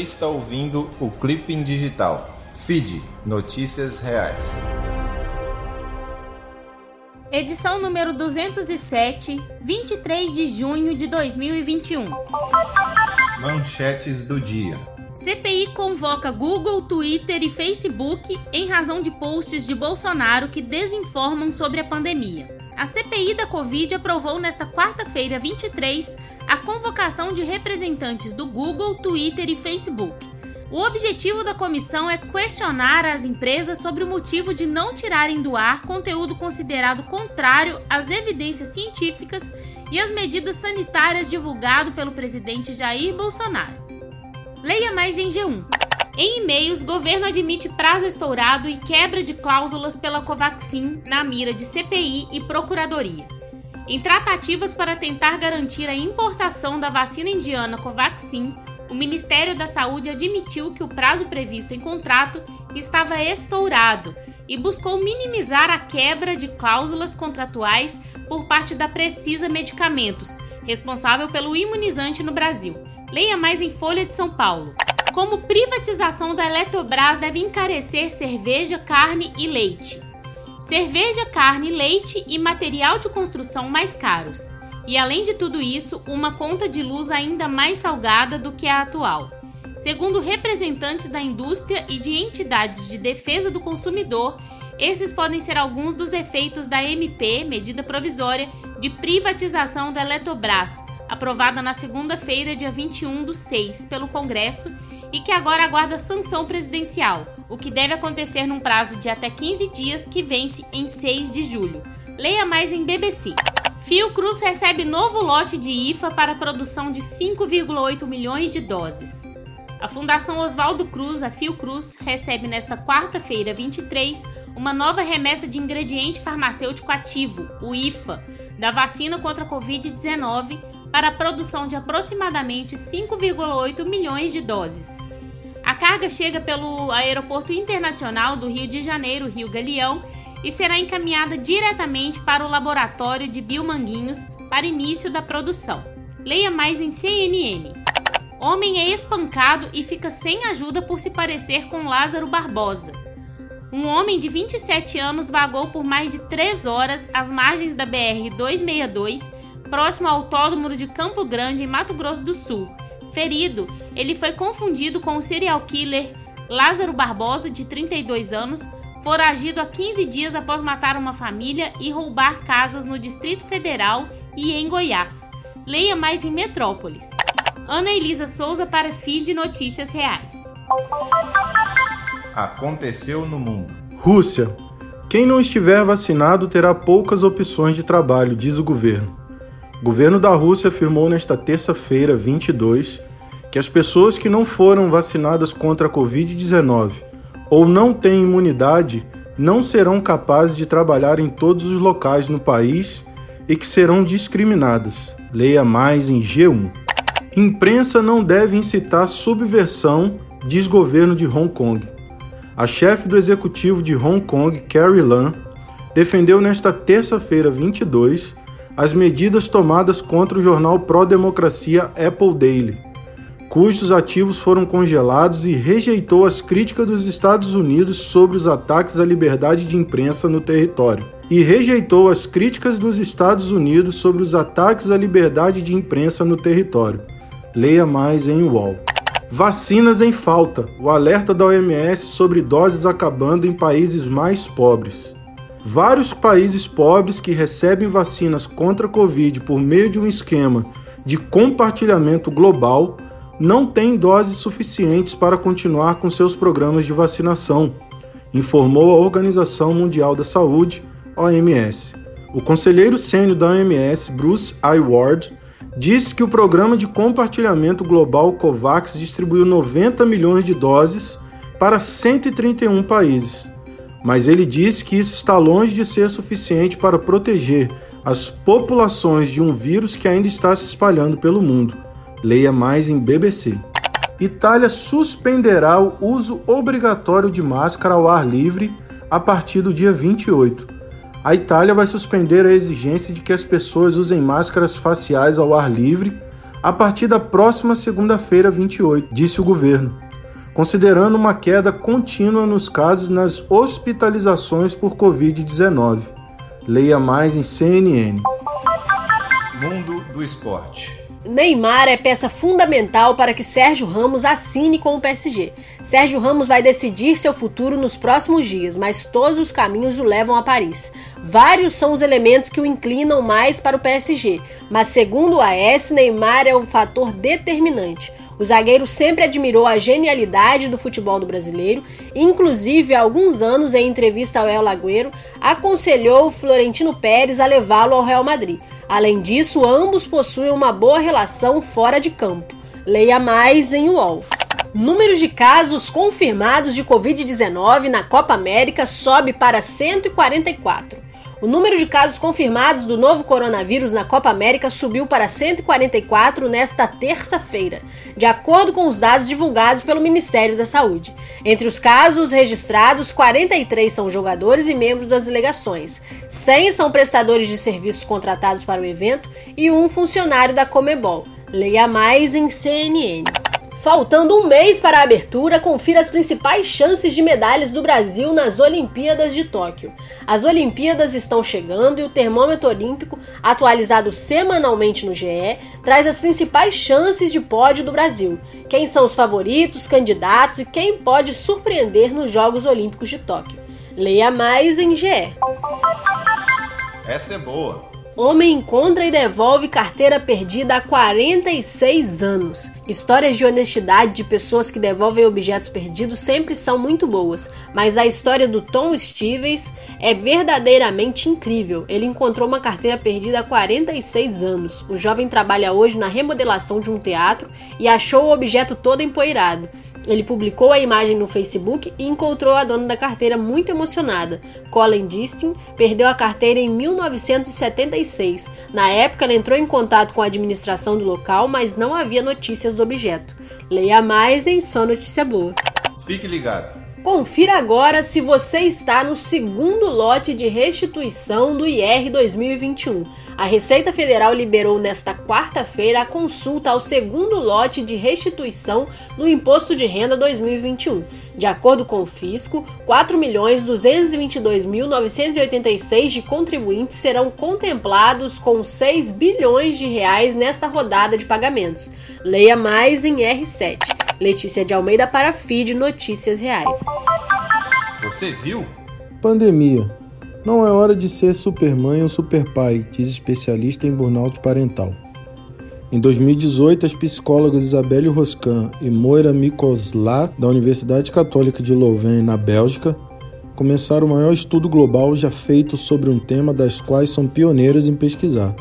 está ouvindo o Clipping Digital. Feed Notícias Reais. Edição número 207, 23 de junho de 2021. Manchetes do dia. CPI convoca Google, Twitter e Facebook em razão de posts de Bolsonaro que desinformam sobre a pandemia. A CPI da Covid aprovou nesta quarta-feira, 23, a convocação de representantes do Google, Twitter e Facebook. O objetivo da comissão é questionar as empresas sobre o motivo de não tirarem do ar conteúdo considerado contrário às evidências científicas e às medidas sanitárias divulgado pelo presidente Jair Bolsonaro. Leia mais em G1. Em e-mails, governo admite prazo estourado e quebra de cláusulas pela Covaxin na mira de CPI e Procuradoria. Em tratativas para tentar garantir a importação da vacina indiana Covaxin, o Ministério da Saúde admitiu que o prazo previsto em contrato estava estourado e buscou minimizar a quebra de cláusulas contratuais por parte da Precisa Medicamentos, responsável pelo imunizante no Brasil. Leia mais em Folha de São Paulo como privatização da Eletrobras deve encarecer cerveja, carne e leite. Cerveja, carne, leite e material de construção mais caros. E além de tudo isso, uma conta de luz ainda mais salgada do que a atual. Segundo representantes da indústria e de entidades de defesa do consumidor, esses podem ser alguns dos efeitos da MP, medida provisória, de privatização da Eletrobras, aprovada na segunda-feira, dia 21 do 6, pelo Congresso e que agora aguarda sanção presidencial, o que deve acontecer num prazo de até 15 dias que vence em 6 de julho. Leia mais em BBC. Fiocruz recebe novo lote de IFA para produção de 5,8 milhões de doses. A Fundação Oswaldo Cruz, a Fiocruz, recebe nesta quarta-feira, 23, uma nova remessa de ingrediente farmacêutico ativo, o IFA, da vacina contra a Covid-19 para a produção de aproximadamente 5,8 milhões de doses. A carga chega pelo Aeroporto Internacional do Rio de Janeiro, Rio Galeão, e será encaminhada diretamente para o laboratório de Biomanguinhos para início da produção. Leia mais em CNN. Homem é espancado e fica sem ajuda por se parecer com Lázaro Barbosa. Um homem de 27 anos vagou por mais de 3 horas às margens da BR-262 próximo ao autódromo de Campo Grande, em Mato Grosso do Sul. Ferido, ele foi confundido com o serial killer Lázaro Barbosa, de 32 anos, foragido há 15 dias após matar uma família e roubar casas no Distrito Federal e em Goiás. Leia mais em Metrópolis. Ana Elisa Souza para Feed Notícias Reais. Aconteceu no mundo. Rússia. Quem não estiver vacinado terá poucas opções de trabalho, diz o governo. O governo da Rússia afirmou nesta terça-feira, 22, que as pessoas que não foram vacinadas contra a Covid-19 ou não têm imunidade não serão capazes de trabalhar em todos os locais no país e que serão discriminadas. Leia mais em G1. Imprensa não deve incitar subversão, diz governo de Hong Kong. A chefe do executivo de Hong Kong, Carrie Lam, defendeu nesta terça-feira 22 as medidas tomadas contra o jornal pró-democracia Apple Daily, cujos ativos foram congelados e rejeitou as críticas dos Estados Unidos sobre os ataques à liberdade de imprensa no território. E rejeitou as críticas dos Estados Unidos sobre os ataques à liberdade de imprensa no território. Leia mais em UOL. Vacinas em falta. O alerta da OMS sobre doses acabando em países mais pobres. Vários países pobres que recebem vacinas contra a Covid por meio de um esquema de compartilhamento global não têm doses suficientes para continuar com seus programas de vacinação, informou a Organização Mundial da Saúde, OMS. O conselheiro sênior da OMS, Bruce Ward, disse que o programa de compartilhamento global COVAX distribuiu 90 milhões de doses para 131 países mas ele disse que isso está longe de ser suficiente para proteger as populações de um vírus que ainda está se espalhando pelo mundo. Leia mais em BBC. Itália suspenderá o uso obrigatório de máscara ao ar livre a partir do dia 28. A Itália vai suspender a exigência de que as pessoas usem máscaras faciais ao ar livre a partir da próxima segunda-feira, 28, disse o governo, considerando uma queda contínua nos casos nas hospitalizações por Covid-19. Leia mais em CNN. Mundo do esporte. Neymar é peça fundamental para que Sérgio Ramos assine com o PSG. Sérgio Ramos vai decidir seu futuro nos próximos dias, mas todos os caminhos o levam a Paris. Vários são os elementos que o inclinam mais para o PSG, mas segundo o AS, Neymar é o fator determinante. O zagueiro sempre admirou a genialidade do futebol do brasileiro, inclusive há alguns anos, em entrevista ao El Lagueiro, aconselhou o Florentino Pérez a levá-lo ao Real Madrid. Além disso, ambos possuem uma boa relação fora de campo. Leia mais em UOL. Números de casos confirmados de Covid-19 na Copa América sobe para 144. O número de casos confirmados do novo coronavírus na Copa América subiu para 144 nesta terça-feira, de acordo com os dados divulgados pelo Ministério da Saúde. Entre os casos registrados, 43 são jogadores e membros das delegações, 100 são prestadores de serviços contratados para o evento e um funcionário da Comebol. Leia mais em CNN. Faltando um mês para a abertura, confira as principais chances de medalhas do Brasil nas Olimpíadas de Tóquio. As Olimpíadas estão chegando e o termômetro olímpico, atualizado semanalmente no GE, traz as principais chances de pódio do Brasil. Quem são os favoritos, candidatos e quem pode surpreender nos Jogos Olímpicos de Tóquio. Leia mais em GE. Essa é boa. Homem encontra e devolve carteira perdida há 46 anos. Histórias de honestidade de pessoas que devolvem objetos perdidos sempre são muito boas, mas a história do Tom Stevens é verdadeiramente incrível. Ele encontrou uma carteira perdida há 46 anos. O jovem trabalha hoje na remodelação de um teatro e achou o objeto todo empoeirado. Ele publicou a imagem no Facebook e encontrou a dona da carteira muito emocionada. Colin Distin perdeu a carteira em 1976. Na época, ela entrou em contato com a administração do local, mas não havia notícias objeto. Leia mais em Só Notícia Boa. Fique ligado. Confira agora se você está no segundo lote de restituição do IR 2021. A Receita Federal liberou nesta quarta-feira a consulta ao segundo lote de restituição no Imposto de Renda 2021. De acordo com o fisco, 4.222.986 de contribuintes serão contemplados com 6 bilhões de reais nesta rodada de pagamentos. Leia mais em R7. Letícia de Almeida para Feed Notícias Reais. Você viu? Pandemia. Não é hora de ser supermãe ou superpai, diz especialista em burnout parental. Em 2018, as psicólogas Isabelle Roscan e Moira Mikosla, da Universidade Católica de Louvain, na Bélgica, começaram o maior estudo global já feito sobre um tema das quais são pioneiras em pesquisar: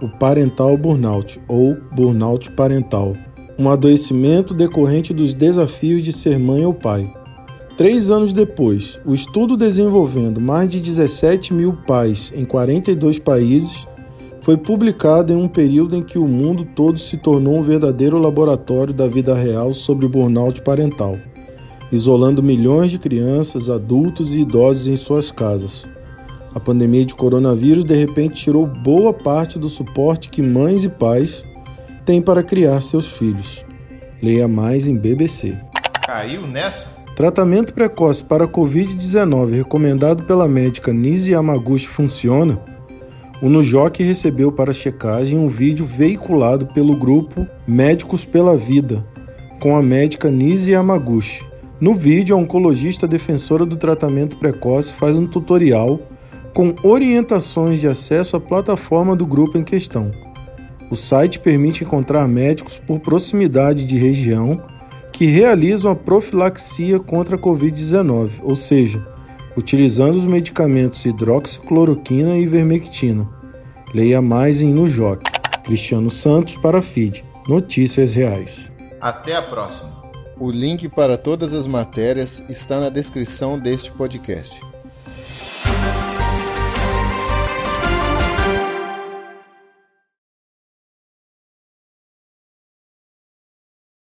o parental burnout, ou burnout parental, um adoecimento decorrente dos desafios de ser mãe ou pai. Três anos depois, o estudo desenvolvendo mais de 17 mil pais em 42 países foi publicado em um período em que o mundo todo se tornou um verdadeiro laboratório da vida real sobre o burnout parental, isolando milhões de crianças, adultos e idosos em suas casas. A pandemia de coronavírus de repente tirou boa parte do suporte que mães e pais têm para criar seus filhos. Leia mais em BBC. Caiu nessa? Tratamento precoce para a Covid-19 recomendado pela médica Nise Yamaguchi funciona? O Nujoc recebeu para checagem um vídeo veiculado pelo grupo Médicos pela Vida, com a médica Nise Yamaguchi. No vídeo, a oncologista defensora do tratamento precoce faz um tutorial com orientações de acesso à plataforma do grupo em questão. O site permite encontrar médicos por proximidade de região que realizam a profilaxia contra a Covid-19, ou seja, utilizando os medicamentos hidroxicloroquina e ivermectina. Leia mais em Nujoc. Cristiano Santos para FID. Notícias Reais. Até a próxima. O link para todas as matérias está na descrição deste podcast.